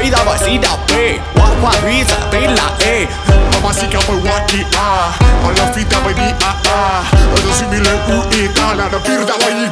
La vida vacíate, guapa risa, pila, eh. Mamacita boy waki ah, on la fita baby ah ah. Ödü simile u ita, la da bir da bayi